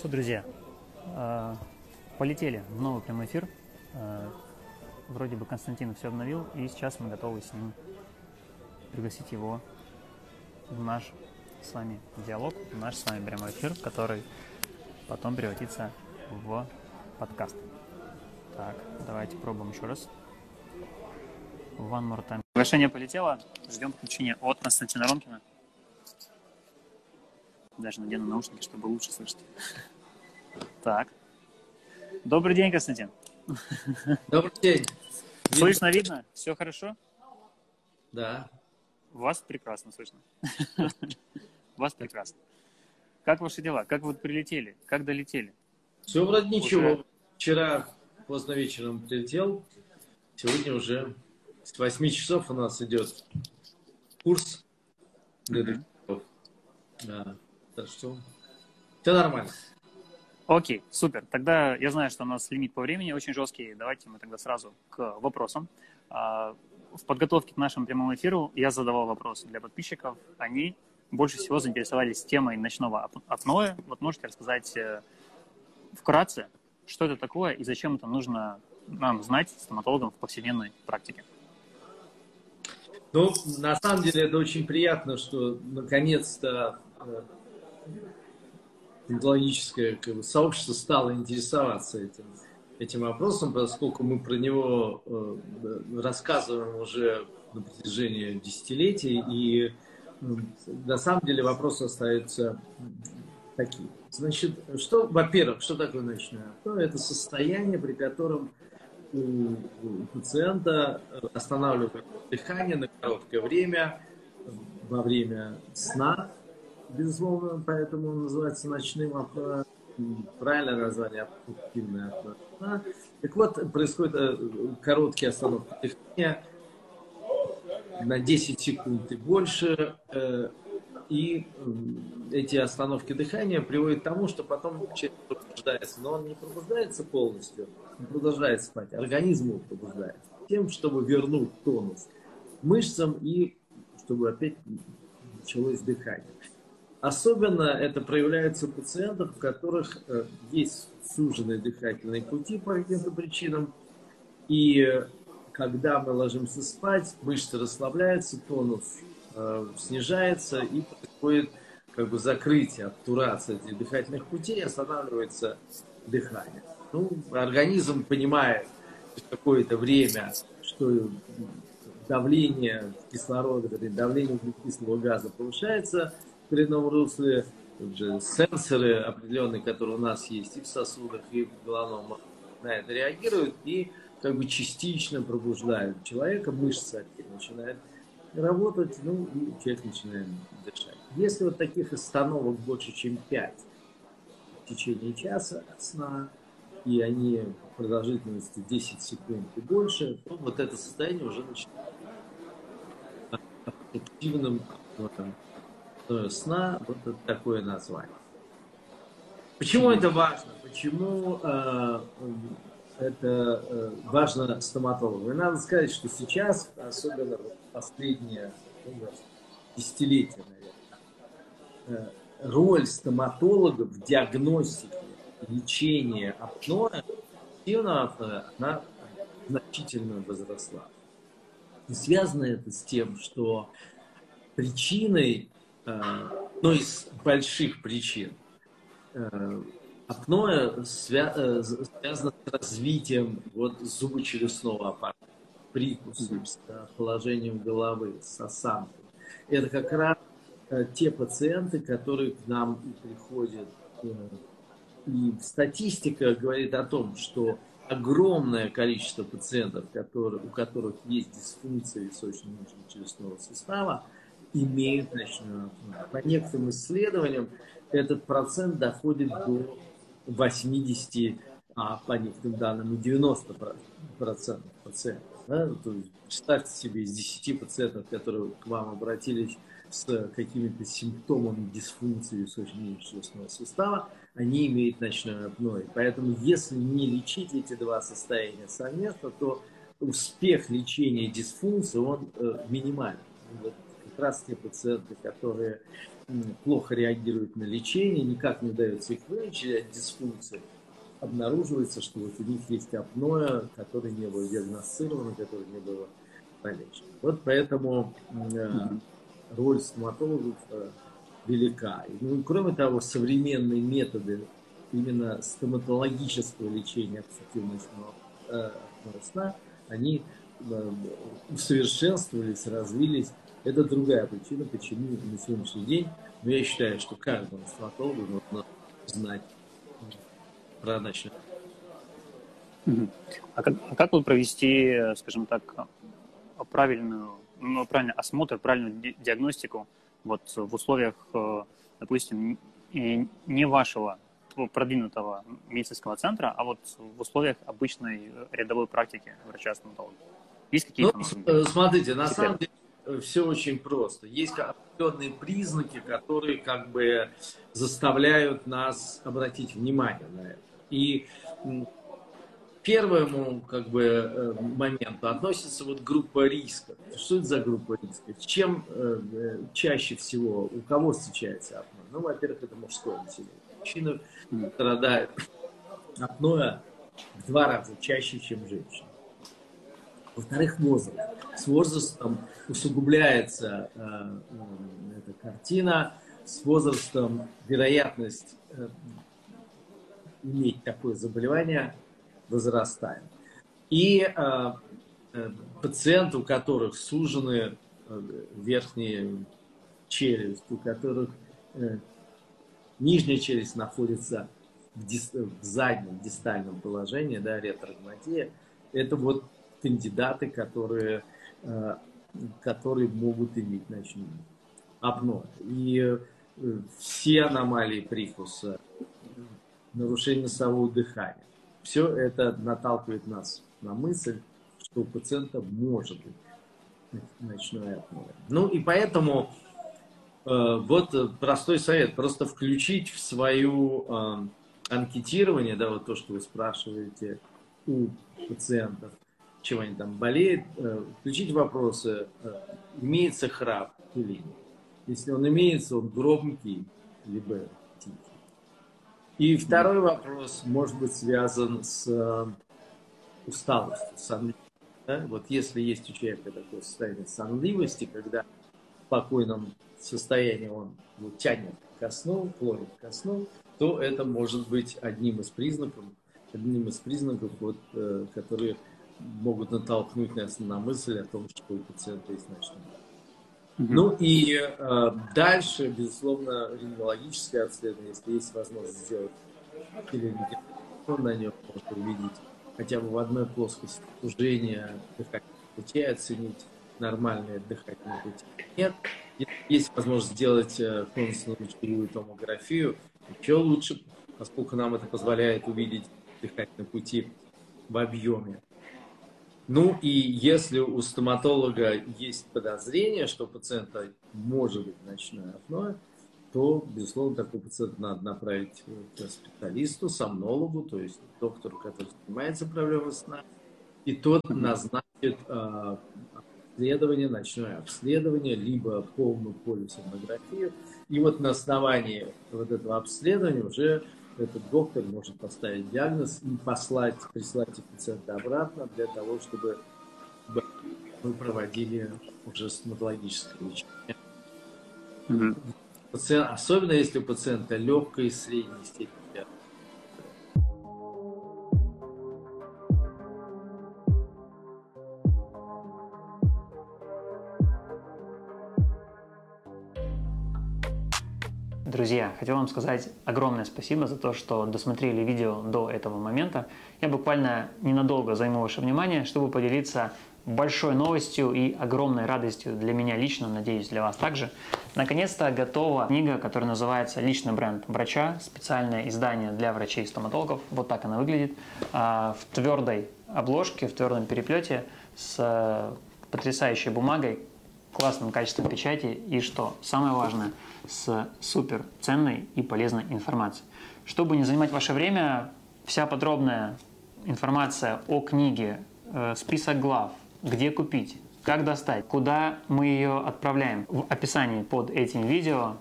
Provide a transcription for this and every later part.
Что, друзья, э, полетели в новый прямой эфир. Э, вроде бы Константин все обновил, и сейчас мы готовы с ним пригласить его в наш с вами диалог, в наш с вами прямой эфир, который потом превратится в подкаст. Так, давайте пробуем еще раз. One more time. Приглашение полетело. Ждем включения от Константина Ромкина. Даже надену наушники, чтобы лучше слышать. Так. Добрый день, Константин. Добрый день. Слышно, видно? Все хорошо? Да. Вас прекрасно слышно. Вас прекрасно. Как ваши дела? Как вы прилетели? Как долетели? Все вроде ничего. Вчера поздно вечером прилетел. Сегодня уже с 8 часов у нас идет курс для Да. Так что все нормально. Окей, супер. Тогда я знаю, что у нас лимит по времени очень жесткий. Давайте мы тогда сразу к вопросам. А, в подготовке к нашему прямому эфиру я задавал вопросы для подписчиков. Они больше всего заинтересовались темой ночного апноэ. Вот можете рассказать э, вкратце, что это такое и зачем это нужно нам знать, стоматологам, в повседневной практике? Ну, на самом деле, это очень приятно, что наконец-то стоматологическое как бы, сообщество стало интересоваться этим, этим вопросом, поскольку мы про него э, рассказываем уже на протяжении десятилетий, и ну, на самом деле вопрос остается таким. Значит, что, во-первых, что такое ночное апноэ? Ну, это состояние, при котором у пациента останавливается дыхание на короткое время, во время сна, безусловно, поэтому он называется ночным апноэ. Правильное название обструктивное апноэ. Так вот, происходит э, короткие остановки дыхания на 10 секунд и больше. Э, и эти остановки дыхания приводят к тому, что потом человек пробуждается. Но он не пробуждается полностью, он продолжает спать. Организм его пробуждается. Тем, чтобы вернуть тонус мышцам и чтобы опять началось дыхание. Особенно это проявляется у пациентов, у которых э, есть суженные дыхательные пути по каким-то причинам. И когда мы ложимся спать, мышцы расслабляются, тонус э, снижается и происходит как бы закрытие, обтурация этих дыхательных путей, останавливается дыхание. Ну, организм понимает какое-то время, что давление кислорода, давление углекислого газа повышается – же сенсоры определенные, которые у нас есть и в сосудах, и в головном на это реагируют и как бы частично пробуждают человека, мышцы начинают работать, ну и человек начинает дышать. Если вот таких остановок больше, чем 5 в течение часа сна, и они продолжительностью 10 секунд и больше, то вот это состояние уже начинает активным сна, вот это такое название. Почему это важно? Почему э, это э, важно стоматологу? И надо сказать, что сейчас, особенно вот последние ну, десятилетия, наверное, э, роль стоматологов в диагностике, лечении апноэ, апноэ, она значительно возросла. И связано это с тем, что причиной одной из больших причин э, апноэ свя э, связано с развитием вот зубочелюстного аппарата, прикусом, с положением головы, с осанкой. Это как раз э, те пациенты, которые к нам приходят. И статистика говорит о том, что огромное количество пациентов, которые, у которых есть дисфункция височно-челюстного сустава, имеют ночную апноэ. По некоторым исследованиям этот процент доходит до 80, а по некоторым данным и 90 процентов пациентов. Да? То есть, представьте себе из 10 пациентов, которые к вам обратились с какими-то симптомами дисфункции височно-челюстного сустава, они имеют ночное апноэ. Поэтому если не лечить эти два состояния совместно, то успех лечения дисфункции, он э, минимален. Вот как раз те пациенты, которые плохо реагируют на лечение, никак не удается их вылечить от дисфункции, обнаруживается, что вот у них есть апноэ, которое не было диагностировано, которое не было полечено. Вот поэтому э, роль стоматологов э, велика. Ну, кроме того, современные методы именно стоматологического лечения обструктивного э, сна, они усовершенствовались, развились. Это другая причина, почему на сегодняшний день, но я считаю, что каждому стоматологу нужно знать про ночной. А как, а как вот провести, скажем так, правильную, ну, правильный осмотр, правильную диагностику вот в условиях, э, допустим, не вашего продвинутого медицинского центра, а вот в условиях обычной рядовой практики врача-стоматолога? Есть какие-то? Ну, э, смотрите, на самом деле э, все очень просто. Есть определенные признаки, которые как бы заставляют нас обратить внимание на это. И первому как бы э, моменту относится вот группа риска. Что это за группа риска? Чем э, чаще всего, у кого встречается апноэ? Ну, во-первых, это мужское население. Мужчины страдают апноэ в два раза чаще, чем женщины. Во-вторых, возраст. С возрастом усугубляется э, эта картина, с возрастом вероятность э, иметь такое заболевание возрастает. И э, э, пациенты, у которых сужены э, верхние челюсть, у которых э, нижняя челюсть находится в, дис, в заднем дистальном положении, да, ретрогнатия, это вот кандидаты, которые, э, которые могут иметь ночную апноэ. И э, все аномалии прикуса, нарушение носового дыхания, все это наталкивает нас на мысль, что у пациента может быть ночное апноэ. Ну и поэтому э, вот простой совет, просто включить в свою анкетирование, да, вот то, что вы спрашиваете у пациентов, чем они там болеют, э, включить вопросы, э, имеется храп или нет. Если он имеется, он громкий, либо и второй вопрос может быть связан с э, усталостью, сонливостью. Да? Вот если есть у человека такое состояние сонливости, когда в спокойном состоянии он вот, тянет ко сну, клонит ко сну, то это может быть одним из признаков, одним из признаков, вот, которые могут натолкнуть нас на мысль о том, что у пациента есть ночной ну и э, дальше, безусловно, рентгенологическое обследование, если есть возможность сделать или на нем можно увидеть хотя бы в одной плоскости сужение дыхательных путей, оценить нормальное дыхательное пути. Нет, есть возможность сделать э, конусную томографию, еще лучше, поскольку нам это позволяет увидеть дыхательные пути в объеме. Ну и если у стоматолога есть подозрение, что у пациента может быть ночное апноэ, то, безусловно, такой пациент надо направить к специалисту, сомнологу, то есть доктору, который занимается проблемой сна, и тот назначит э, обследование, ночное обследование, либо полную полисомнографию. И вот на основании вот этого обследования уже этот доктор может поставить диагноз и послать, прислать пациента обратно для того, чтобы мы проводили уже стоматологическое лечение. Mm-hmm. Особенно если у пациента легкая и средней степени Друзья, хотел вам сказать огромное спасибо за то, что досмотрели видео до этого момента. Я буквально ненадолго займу ваше внимание, чтобы поделиться большой новостью и огромной радостью для меня лично, надеюсь, для вас также. Наконец-то готова книга, которая называется «Личный бренд врача», специальное издание для врачей-стоматологов. Вот так она выглядит. А, в твердой обложке, в твердом переплете с потрясающей бумагой, классным качеством печати и, что самое важное, с супер ценной и полезной информацией. Чтобы не занимать ваше время, вся подробная информация о книге, э, список глав, где купить, Как достать? Куда мы ее отправляем? В описании под этим видео.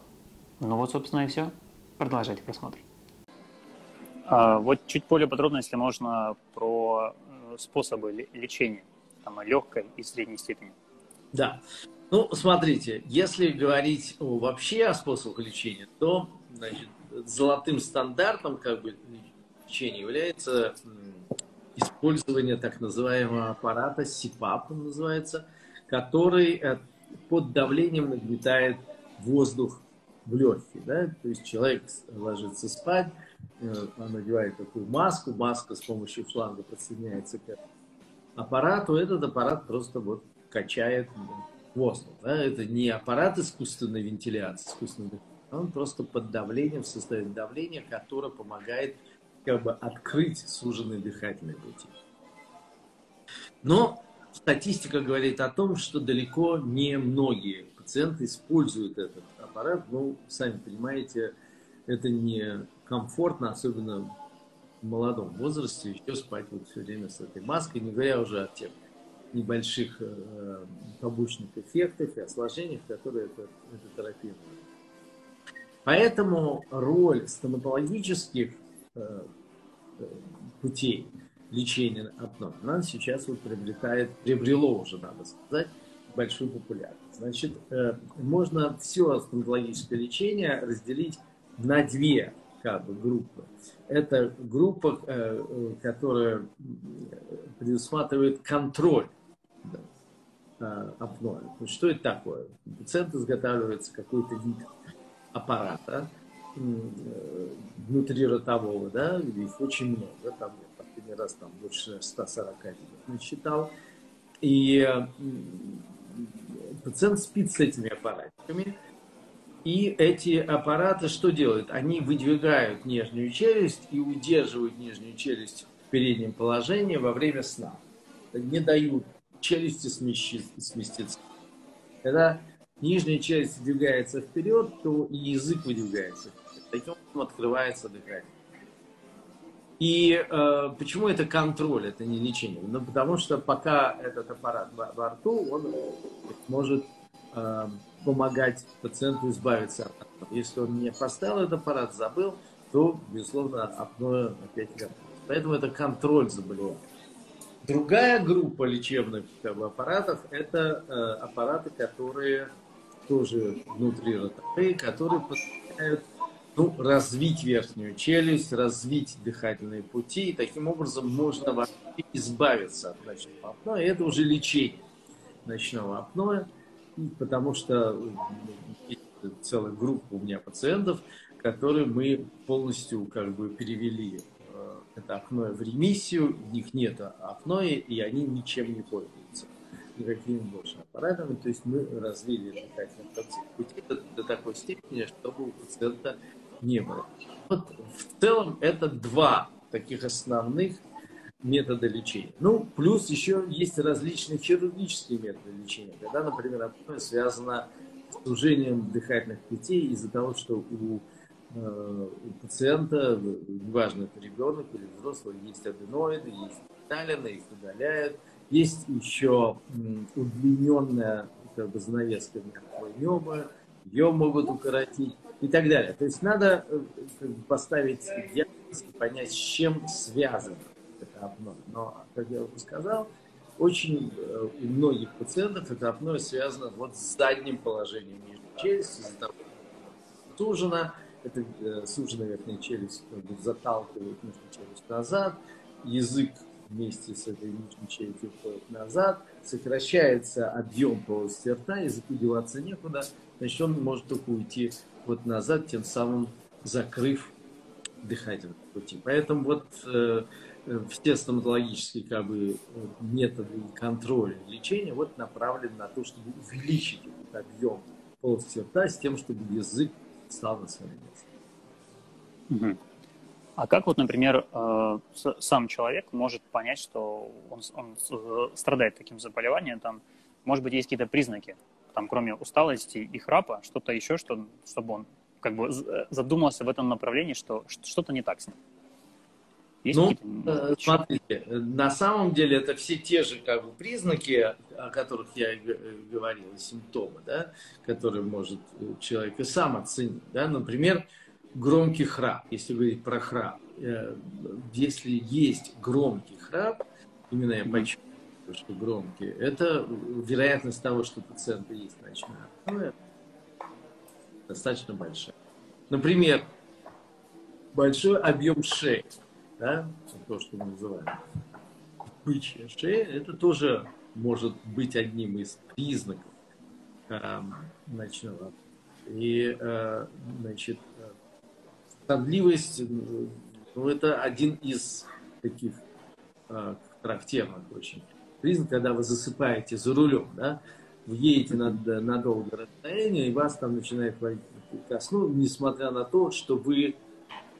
Ну вот, собственно, и все. Продолжайте просмотр. А, вот чуть более подробно, если можно, про э, способы лечения там, легкой и средней степени. Да. Ну, смотрите, если говорить о, вообще о способах лечения, то значит, золотым стандартом как бы, лечения является использование так называемого аппарата СИПАП, он называется, который э, под давлением нагнетает воздух в легкие. Да? То есть человек ложится спать, э, он надевает такую маску, маска с помощью шланга подсоединяется к аппарату, этот аппарат просто вот качает воздух. Да? Это не аппарат искусственной вентиляции, искусственной он просто под давлением, в состоянии давления, которое помогает как бы открыть суженные дыхательные пути. Но статистика говорит о том, что далеко не многие пациенты используют этот аппарат. Ну, сами понимаете, это не комфортно, особенно в молодом возрасте, еще спать вот все время с этой маской, не говоря уже о тех небольших э, побочных эффектах и осложнениях, которые эта, эта терапия Поэтому роль стоматологических э, э, путей лечения апноэ, она сейчас вот приобретает, приобрело уже, надо сказать, большую популярность. Значит, э, можно все стоматологическое лечение разделить на две как бы, группы. Это группа, которая предусматривает контроль апноэ. Что это такое? Пациент изготавливается какой-то вид аппарата внутриротового, да, их очень много, там я последний раз там больше 140 видов считал. И пациент спит с этими аппаратиками, и эти аппараты что делают? Они выдвигают нижнюю челюсть и удерживают нижнюю челюсть в переднем положении во время сна. Не дают челюсти сместиться. Когда нижняя часть двигается вперед, то и язык выдвигается. Таким образом открывается дыхание. И э, почему это контроль, это не лечение? Ну, потому что пока этот аппарат во, во рту, он может э, помогать пациенту избавиться от апноэ. Если он не поставил этот аппарат, забыл, то, безусловно, апноэ опять. Поэтому это контроль заболевания. Другая группа лечебных как бы, аппаратов – это э, аппараты, которые тоже внутри ротовые, которые позволяют ну, развить верхнюю челюсть, развить дыхательные пути, и таким образом можно вообще избавиться от ночного апноэ. Это уже лечение ночного апноэ, потому что есть целая группа у меня пациентов, которые мы полностью как бы перевели э, это апноэ в ремиссию, у них нет апноэ, и они ничем не пользуются никакими больше аппаратами. То есть мы развили дыхательные пути до, до такой степени, чтобы у пациента не было. Вот в целом это два таких основных метода лечения. Ну, плюс еще есть различные хирургические методы лечения, когда, например, связано с сужением дыхательных путей из-за того, что у, у пациента, неважно, это ребенок или взрослый, есть аденоиды, есть талины, их удаляют, есть еще удлиненная как бы, занавеска неба, ее могут укоротить и так далее. То есть надо э, как бы, поставить диагноз и понять, с чем связано это апноэ. Но, как я уже сказал, очень э, у многих пациентов это апноэ связано вот с задним положением нижней челюсти, из-за того, что сужена, это э, суженная верхняя челюсть заталкивает нижнюю челюсть назад, язык вместе с этой нижней челюстью входит назад, сокращается объем полости рта, языку деваться некуда, значит, он может только уйти вот назад, тем самым закрыв дыхательные пути. Поэтому вот э, э, все стоматологические как бы, методы контроля лечения вот направлены на то, чтобы увеличить этот объем полости рта с тем, чтобы язык стал на. А как вот, например, э, сам человек может понять, что он, он страдает таким заболеванием? Там, может быть, есть какие-то признаки, там, кроме усталости и храпа, что-то еще, что, чтобы он как бы задумался в этом направлении, что что-то не так с ним? Есть ну, э, смотрите, на самом деле это все те же как бы признаки, о которых я говорил, симптомы, да, которые может человек и сам оценить. Да? Например, громкий храп, если говорить про храп. Э, если есть громкий храп, именно я подчеркиваю, что громкий, это вероятность того, что пациента есть ночная апноэ, достаточно большая. Например, большой объем шеи, да, то, что мы называем бычья шея, это тоже может быть одним из признаков э, ночного. И, э, значит, стыдливость, ну, это один из таких э, характерных очень признак, когда вы засыпаете за рулем, да, вы едете на, на долгое расстояние, и вас там начинает варить ко сну, несмотря на то, что вы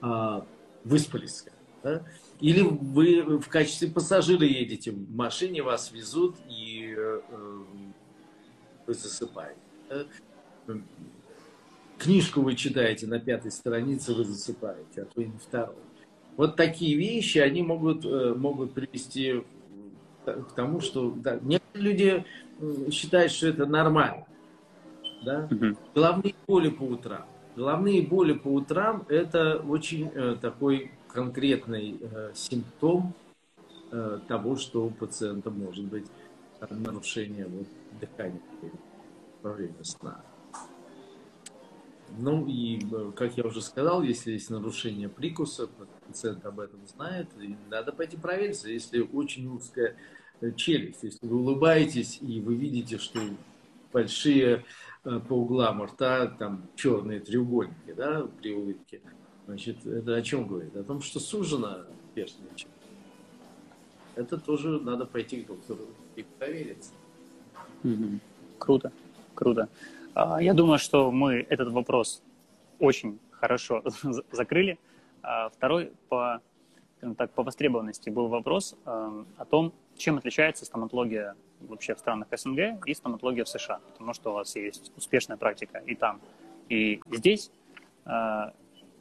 э, выспались. Да? Или вы в качестве пассажира едете в машине, вас везут, и э, вы засыпаете. Да? Книжку вы читаете на пятой странице, вы засыпаете, а то и на второй. Вот такие вещи, они могут, э, могут привести к тому, что да, некоторые люди считают, что это нормально. Да? Угу. Головные боли по утрам. Головные боли по утрам – это очень э, такой конкретный э, симптом э, того, что у пациента может быть нарушение вот, дыхания во время сна. Ну и, э, как я уже сказал, если есть нарушение прикуса, пациент об этом знает, и надо пойти провериться. Если очень узкая челюсть, если вы улыбаетесь и вы видите, что большие по углам рта там черные треугольники, да, при улыбке, значит, это о чем говорит? О том, что верхняя челюсть. Это тоже надо пойти к доктору и провериться. Mm-hmm. Круто, круто. А, я думаю, что мы этот вопрос очень хорошо закрыли. А второй по, так, по востребованности был вопрос э, о том, чем отличается стоматология вообще в странах СНГ и стоматология в США. Потому что у вас есть успешная практика и там, и здесь. Э,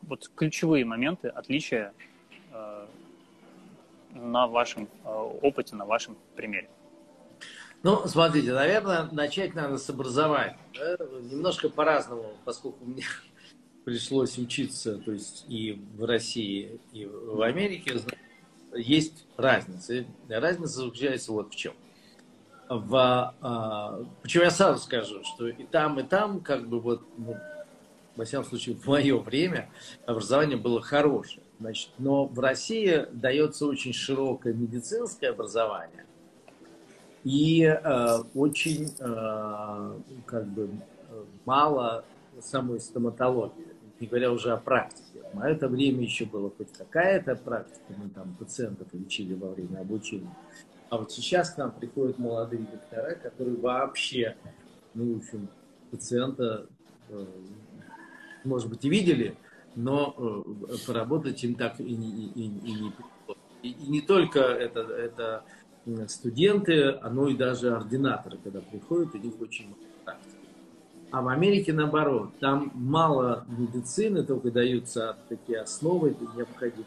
вот ключевые моменты отличия э, на вашем опыте, на вашем примере. Ну, смотрите, наверное, начать надо с образования. Да? Немножко по-разному, поскольку мне пришлось учиться, то есть и в России, и в Америке, есть разница. Разница заключается вот в чем. В, а, почему я сразу скажу, что и там, и там, как бы вот, ну, во всяком случае, в мое время образование было хорошее. Значит, но в России дается очень широкое медицинское образование, и э, очень э, как бы мало самой стоматологии, не говоря уже о практике. А это время еще было хоть какая-то практика, мы там пациентов лечили во время обучения. А вот сейчас к нам приходят молодые доктора, которые вообще, ну, в общем, пациента, э, может быть, и видели, но э, поработать им так и не, и, и, не и, и не только это, это студенты, а ну и даже ординаторы, когда приходят, у них очень мало практики. А в Америке наоборот, там мало медицины, только даются такие основы, необходимые.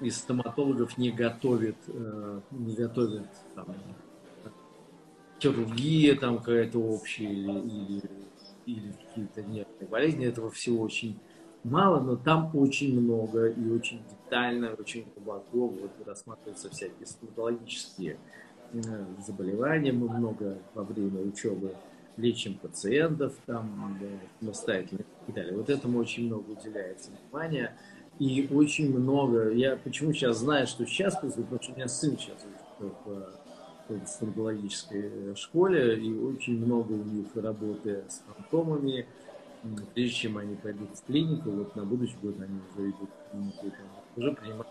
Из стоматологов не готовит, э, не готовит там, хирургия там какая-то общая или, или, или какие-то нервные болезни, этого всего очень мало, но там очень много и очень детально, очень глубоко вот, рассматриваются всякие стоматологические э, заболевания. Мы много во время учебы лечим пациентов там да, и так далее. Вот этому очень много уделяется внимания. И очень много, я почему сейчас знаю, что сейчас, потому что у меня сын сейчас в, в стоматологической школе, и очень много у них работы с фантомами, прежде чем они пойдут в клинику, вот на будущий год они уже идут в клинику, там, уже принимают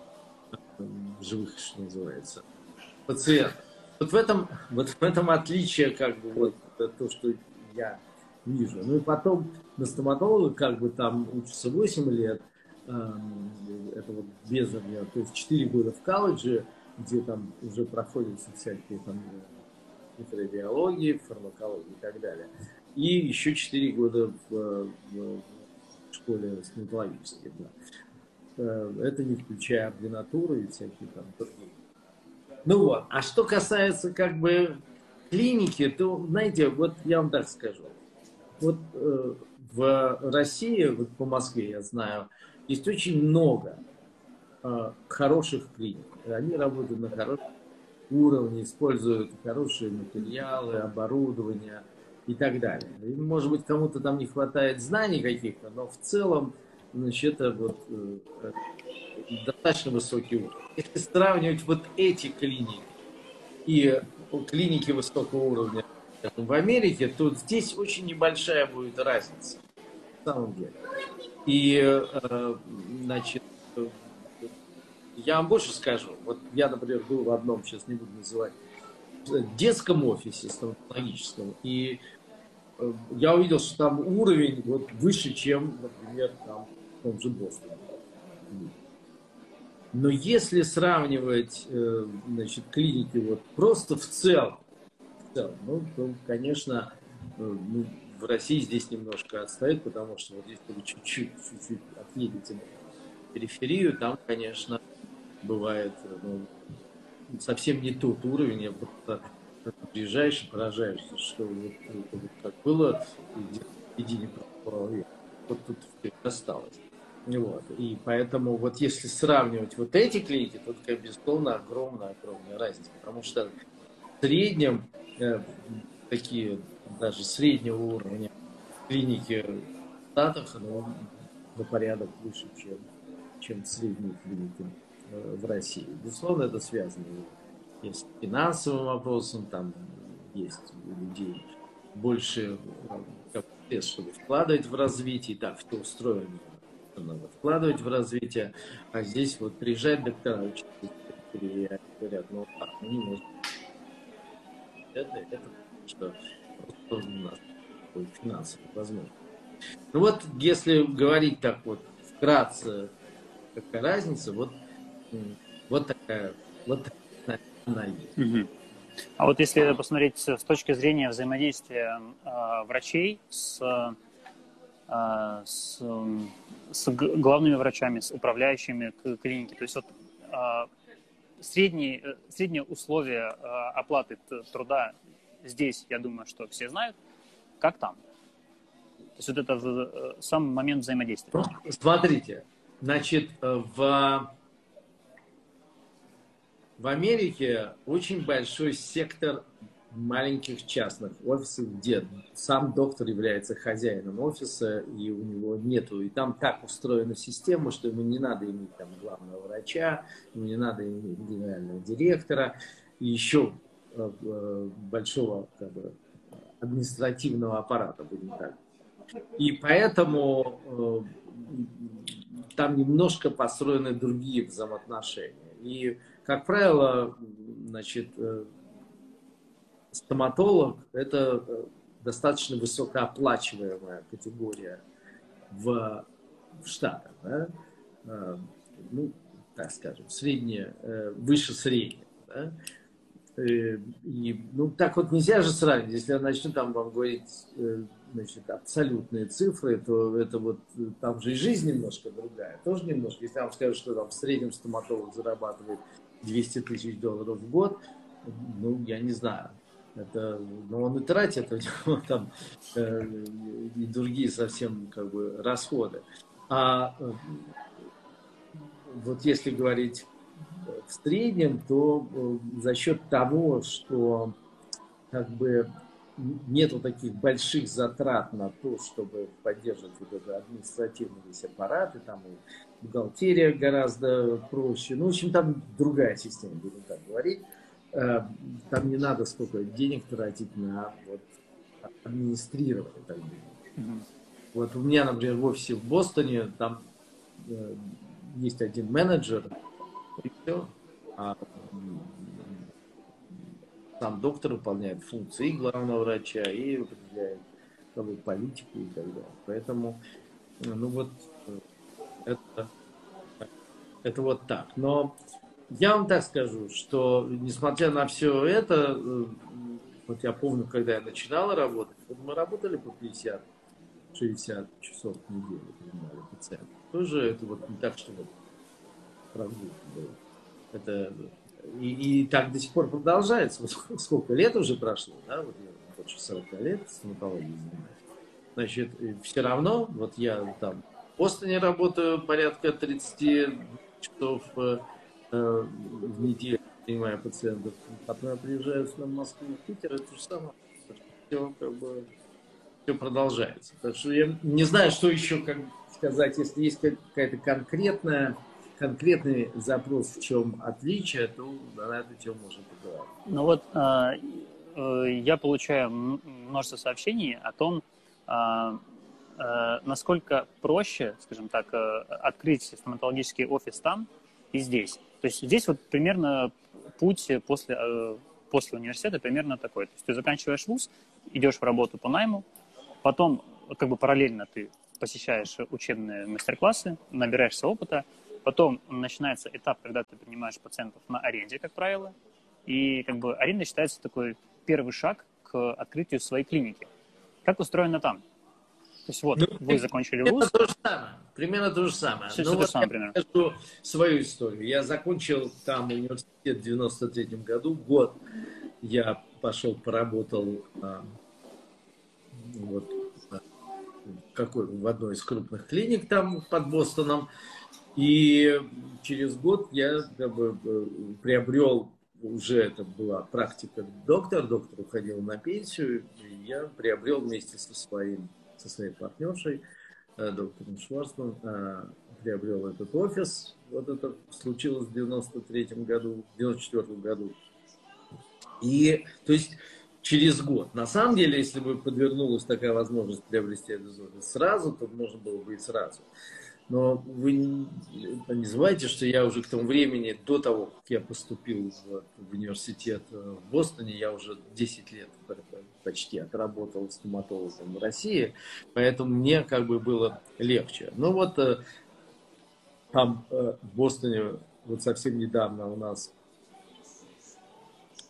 живых, что называется, пациентов. Вот в этом, вот в этом отличие, как бы, вот то, что я вижу. Ну и потом на стоматолога, как бы там учатся 8 лет, эм, это вот без обмена, то есть 4 года в колледже, где там уже проходятся всякие там микробиологии, фармакологии и так далее и еще 4 года в, в школе стоматологической. Да. Э, это не включая ординатуры и всякие там другие. Ну вот, а что касается как бы клиники, то, знаете, вот я вам так скажу. Вот э, в России, вот по Москве, я знаю, есть очень много э, хороших клиник. Они работают на хорошем уровне, используют хорошие материалы, оборудование и так далее. И, может быть, кому-то там не хватает знаний каких-то, но в целом значит, это вот э, достаточно высокий уровень. Если сравнивать вот эти клиники и клиники высокого уровня в Америке, то здесь очень небольшая будет разница. На самом деле. И, э, значит, я вам больше скажу. Вот я, например, был в одном, сейчас не буду называть, детском офисе стоматологическом. И э, я увидел, что там уровень вот выше, чем, например, там в том же Бостоне. Но если сравнивать э, значит, клиники вот просто в целом, в целом ну, то, конечно, э, ну, в России здесь немножко отстоит, потому что вот если вы чуть-чуть, чуть-чуть отъедете периферию, там, конечно, бывает ну, совсем не тот уровень. Я просто приезжаешь и поражаешься, что вот, вот как было в середине прошлого века, вот тут осталось. Вот. И поэтому вот если сравнивать вот эти клиники, то, это, безусловно, огромная-огромная разница. Потому что в среднем э, такие даже среднего уровня клиники в Штатах ну, на порядок выше, чем, чем средние клиники в России. Безусловно, это связано и с финансовым вопросом, там есть у людей больше э, капитал, чтобы вкладывать в развитие, так, все устроено надо вкладывать в развитие, а здесь вот приезжают доктора, учатся, говорят, ну так, ну не может это, это что просто у нас финансовый возможно. Ну вот, если говорить так вот вкратце, какая разница, вот, вот такая, вот такая есть. А вот если посмотреть с точки зрения взаимодействия э, врачей с а, с, с главными врачами, с управляющими клиники. То есть вот а, средние, э, средние условия а, оплаты труда здесь, я думаю, что все знают, как там. То есть вот это э, сам момент взаимодействия. Смотрите, значит, э, в, в Америке очень большой сектор маленьких частных офисов, где сам доктор является хозяином офиса, и у него нету, и там так устроена система, что ему не надо иметь там главного врача, ему не надо иметь генерального директора, и еще э, э, большого как бы, административного аппарата, будем так. И поэтому э, там немножко построены другие взаимоотношения. И, как правило, значит, стоматолог – это э, достаточно высокооплачиваемая категория в, в Штатах. Да? Э, ну, так скажем, средняя, э, выше среднего. Да? И, ну, так вот нельзя же сравнить. Если я начну там вам говорить значит, абсолютные цифры, то это вот там же и жизнь немножко другая. Тоже немножко. Если я вам скажу, что там в среднем стоматолог зарабатывает 200 тысяч долларов в год, ну, я не знаю. Это, ну, он и тратит, у него там э, и другие совсем как бы расходы. А э, вот если говорить в среднем, то э, за счет того, что как бы нету таких больших затрат на то, чтобы поддерживать вот этот административный весь аппарат, и там и бухгалтерия гораздо проще. Ну, в общем, там другая система, будем так говорить. Э, там не надо столько денег тратить на вот, администрирование. Так mm-hmm. Вот у меня, например, в офисе в Бостоне там э, есть один менеджер, и все. А сам доктор выполняет функции главного врача и определяет бы, политику и так далее. Поэтому, ну вот, это, это вот так. Но я вам так скажу, что несмотря на все это, вот я помню, когда я начинала работать, вот мы работали по 50-60 часов в неделю, принимали пациентов. Тоже это вот не так, что вот прогулки было. Это, и, и так до сих пор продолжается. Вот сколько лет уже прошло, да, вот я больше 40 лет стоматологией занимаюсь. Значит, все равно, вот я там в Бостоне работаю порядка 30 часов э, э, в неделю, принимаю пациентов. Потом я приезжаю в Москву, в Питер, это же самое. Все как бы все продолжается. Так что я не знаю, что еще как сказать, если есть какая-то конкретная конкретный запрос, в чем отличие, то на эту тему можно поговорить. Ну вот э, э, я получаю множество сообщений о том, э, э, насколько проще, скажем так, э, открыть стоматологический офис там и здесь. То есть здесь вот примерно путь после, после университета примерно такой. То есть ты заканчиваешь вуз, идешь в работу по найму, потом как бы параллельно ты посещаешь учебные мастер-классы, набираешься опыта, потом начинается этап, когда ты принимаешь пациентов на аренде, как правило, и как бы аренда считается такой первый шаг к открытию своей клиники. Как устроено там? То есть вот, ну, вы закончили вуз. То же самое. Примерно то же самое. Все, ну, все вот то же самое, примерно. Скажу свою историю. Я закончил там университет в 93 году. Год я пошел, поработал а, вот, какой, в одной из крупных клиник там под Бостоном. И через год я как бы, э, приобрел, уже это была практика доктор, доктор уходил на пенсию, и я приобрел вместе со, своим, со своей партнершей, э, доктором Шварцман, э, приобрел этот офис. Вот это случилось в 93 году, в 94 году. И, то есть, через год. На самом деле, если бы подвернулась такая возможность приобрести этот офис сразу, то можно было бы и сразу. Но вы не, не забывайте, что я уже к тому времени, до того, как я поступил в, в университет в Бостоне, я уже 10 лет почти отработал стоматологом в России, поэтому мне как бы было легче. Ну вот э, там э, в Бостоне вот совсем недавно у нас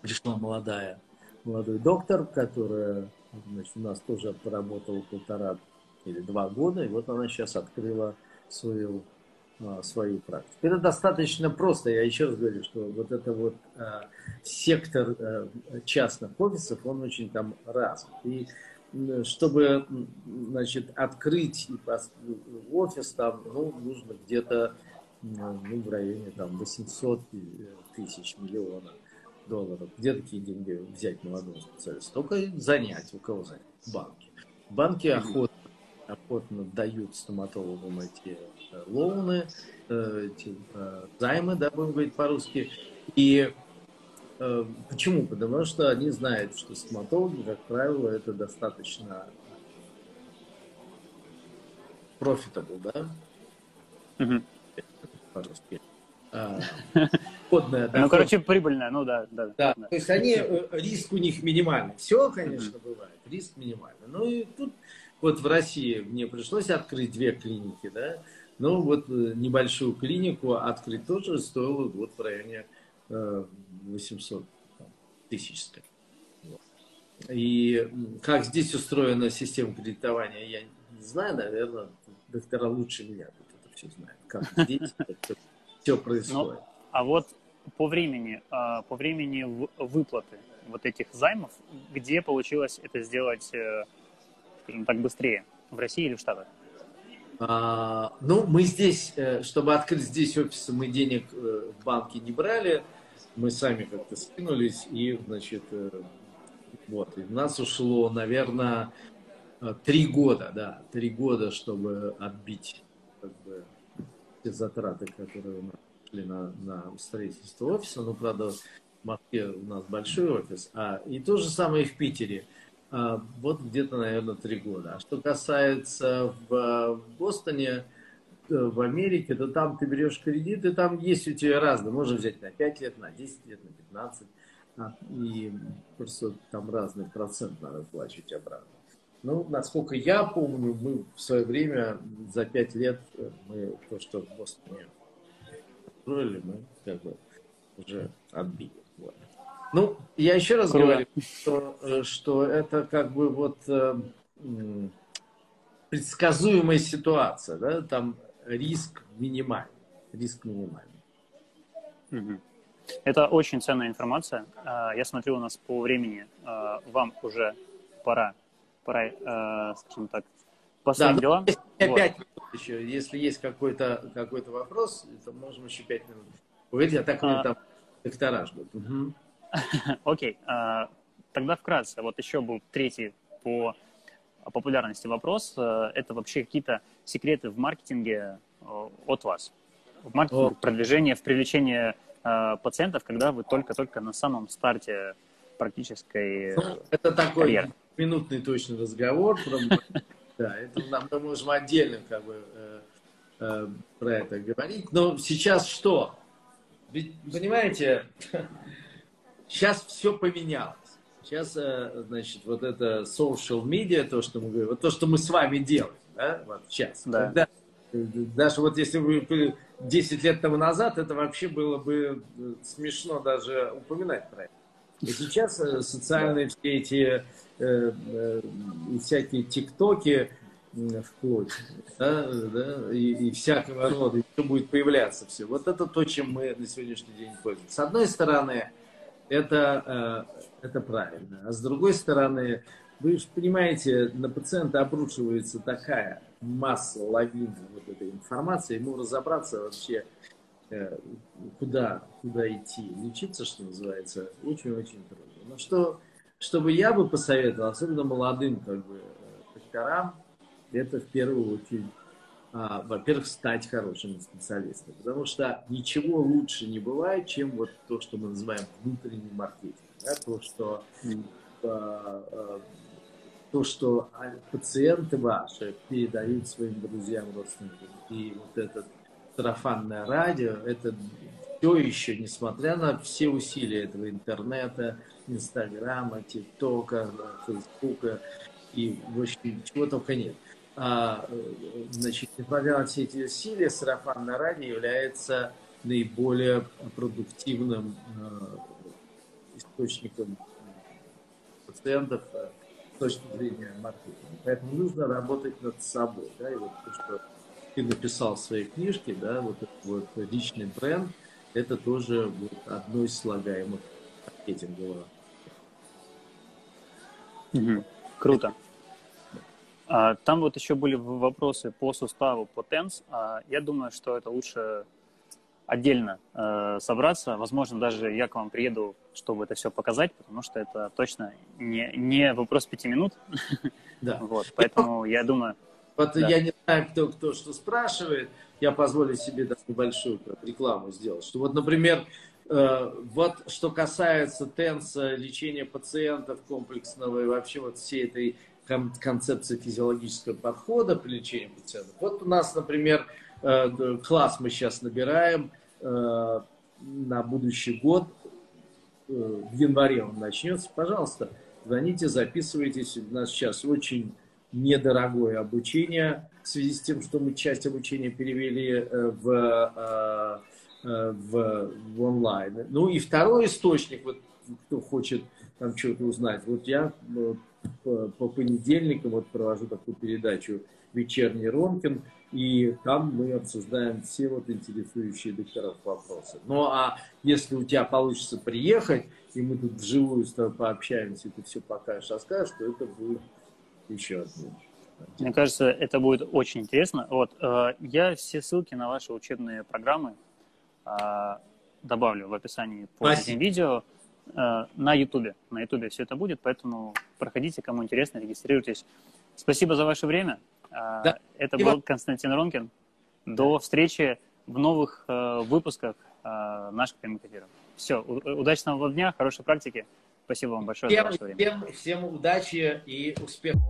пришла молодая, молодой доктор, которая значит, у нас тоже поработала полтора или два года, и вот она сейчас открыла свою, а, свою практику. Это достаточно просто. Я еще раз говорю, что вот это вот а, сектор а, частных офисов, он очень там развит. И чтобы значит, открыть офис там, ну, нужно где-то ну, в районе там 800 э, тысяч миллионов долларов. Где такие деньги взять молодого специалиста? Только занять, у кого занять? Банки. Банки охотно охотно дают стоматологам эти э, лоуны, э, эти э, займы, да, будем говорить по-русски. И почему? Потому что они знают, что стоматологи, как правило, это достаточно profitable, да? Угу. По-русски. А, ну, короче, прибыльная, ну да, да. Да, то есть они, риск у них минимальный. Все, конечно, бывает, риск минимальный. Ну и тут вот в России мне пришлось открыть две клиники, да, но вот э, небольшую клинику открыть тоже стоило вот в районе 800 э, тысяч. И как здесь устроена система кредитования, я не знаю, наверное, доктора лучше меня тут это все знают, как здесь это все происходит. Ну, а вот по времени, а, по времени выплаты вот этих займов, где получилось это сделать э, скажем так, быстрее? В России или в Штатах? А, ну, мы здесь, э, чтобы открыть здесь офис, мы денег э, в банке не брали. Мы сами как-то скинулись и, значит, э, вот. И у нас ушло, наверное, три года, да, три года, чтобы отбить как бы, те затраты, которые у нас шли на, на строительство офиса. Ну, правда, в Москве у нас большой офис. А, и то же самое и в Питере. А, вот где-то, наверное, три года. А что касается в Бостоне, э, в Америке, то там ты берешь кредит, и там есть у тебя разные. Можно взять на 5 лет, на 10 лет, на 15. А, и просто там разный процент надо платить обратно. Ну, насколько я помню, мы в свое время за 5 лет э, мы то, что в Бостоне строили, мы как бы уже отбили. Вот. Ну, я еще раз Круто. говорю, что, э, что это как бы вот э, предсказуемая ситуация, да, там риск минимальный, риск минимальный. Это очень ценная информация. А, я смотрю, у нас по времени а, вам уже пора, пора, а, скажем так, по своим да, делам. Вот. Пять минут еще. Если есть какой-то какой вопрос, то можем еще пять минут. Увидите, а так а... там доктора ждут. Угу. Окей. Тогда вкратце. Вот еще был третий по популярности вопрос. Это вообще какие-то секреты в маркетинге от вас? В маркетинге, в продвижении, в привлечении Э, пациентов, когда вы только-только на самом старте практической ну, Это такой карьеры. минутный точный разговор. Да, это мы можем отдельно как бы э, э, про это говорить. Но сейчас что? Ведь, понимаете, сейчас все поменялось. Сейчас, значит, вот это social media, то, что мы говорим, вот то, что мы с вами делаем, да, вот сейчас. Да. Когда, даже вот если вы 10 лет тому назад это вообще было бы э, смешно даже упоминать про это. И сейчас э, социальные все эти э, э, всякие тиктоки вплоть, да, да, и, и всякого рода, и будет появляться все. Вот это то, чем мы на сегодняшний день пользуемся. С одной стороны, это, э, это правильно, а с другой стороны, вы же понимаете, на пациента обрушивается такая масса, лавина вот этой информации, ему разобраться вообще, э, куда, куда идти, лечиться, что называется, очень-очень трудно. Но что, что бы я бы посоветовал, особенно молодым как бы, докторам, это в первую очередь, во-первых, стать хорошим специалистом. Потому что ничего лучше не бывает, чем вот то, что мы называем внутренний маркетинг. Да? То, что а, а, то, что пациенты ваши передают своим друзьям, родственникам. И вот это сарафанное радио, это все еще, несмотря на все усилия этого интернета, Инстаграма, ТикТока, Фейсбука и в общем, чего только нет. А, значит, несмотря на все эти усилия, сарафанное радио является наиболее продуктивным э, источником пациентов, э, точки зрения маркетинга. Поэтому нужно работать над собой. Да, и вот то, что ты написал в своей книжке, да, вот этот вот личный бренд, это тоже вот одно из слагаемых маркетингового. Угу. Круто. А, там вот еще были вопросы по суставу, по TENS. А, я думаю, что это лучше отдельно э, собраться. Возможно, даже я к вам приеду, чтобы это все показать, потому что это точно не, не вопрос пяти минут. Да. Вот, поэтому я думаю... Вот да. я не знаю, кто, кто что спрашивает, я позволю себе даже небольшую рекламу сделать. Что вот, например, э, вот что касается тенса, лечения пациентов комплексного и вообще вот всей этой концепции физиологического подхода при лечении пациентов. Вот у нас, например, э, класс мы сейчас набираем Э, на будущий год. Э, в январе он начнется. Пожалуйста, звоните, записывайтесь. У нас сейчас очень недорогое обучение в связи с тем, что мы часть обучения перевели в, в, в онлайн. Ну и второй источник, вот кто хочет там что-то узнать. Вот я по, по понедельникам вот провожу такую передачу «Вечерний Ромкин», и там мы обсуждаем все вот интересующие докторов вопросы. Ну а если у тебя получится приехать, и мы тут вживую с тобой пообщаемся, и ты все покажешь, расскажешь, то это будет еще одно. Мне кажется, это будет очень интересно. Вот, э, я все ссылки на ваши учебные программы э, добавлю в описании под этим видео на YouTube. На YouTube все это будет, поэтому проходите, кому интересно, регистрируйтесь. Спасибо за ваше время. А, да. Это И был вот... Константин Ронкин. До встречи в новых э, выпусках э, наших прямых эфиров. Все, удачного дня, хорошей практики. Спасибо вам большое всем, за ваше время. Всем, всем удачи и успехов.